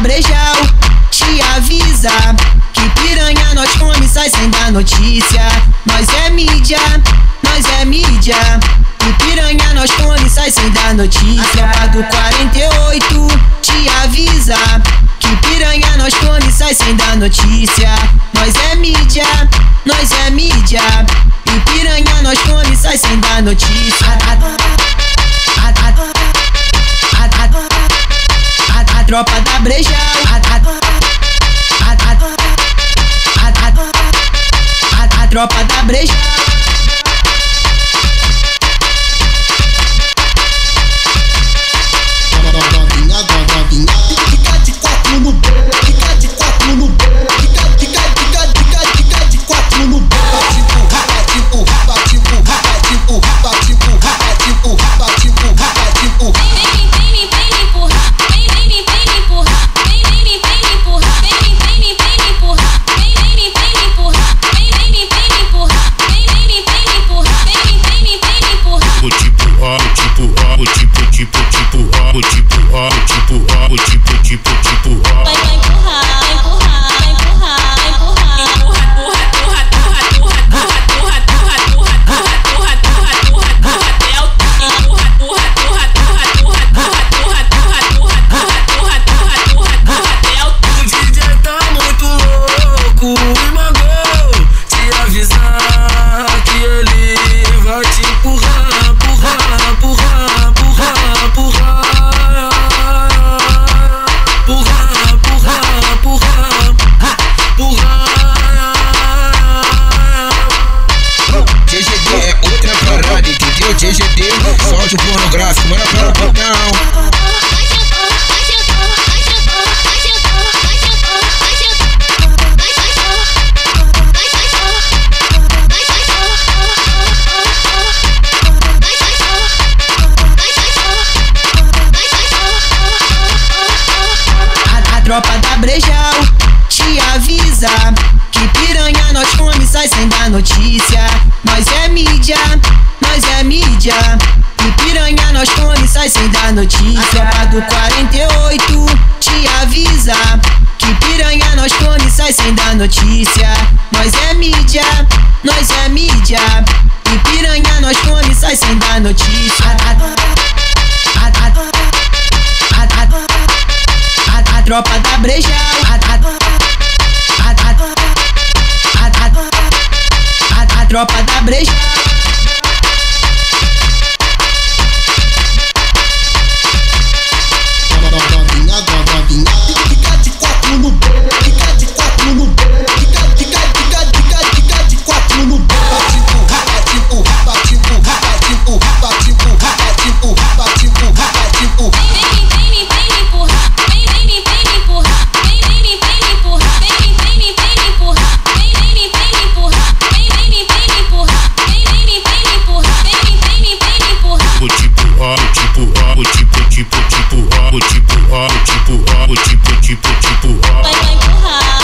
Brejal te avisa que piranha nós come sai sem dar notícia. Nós é mídia, nós é mídia. Que piranha nós come sai sem dar notícia. A do 48 te avisa que piranha nós come sai sem dar notícia. Nós é mídia, nós é mídia. E piranha nós come sai sem dar notícia tropa da breja. A, a, a, a tropa da breja. Som de pornográfico, manda para o botão. A, a tropa da Brejal te avisa que piranha nós come sai sem dar notícia. Nós é mídia, nós é mídia. Que piranha nós come sai sem dar notícia. A tropa do 48 te avisa que piranha nós come sai sem dar notícia. Nós é mídia, nós é mídia. Que piranha nós come sai sem dar notícia. A, a, a, a, tropa da Brejal. A, tropa da Brejal. o tipo ó, o tipo, tipo, tipo ó. Vai, vai empurrar.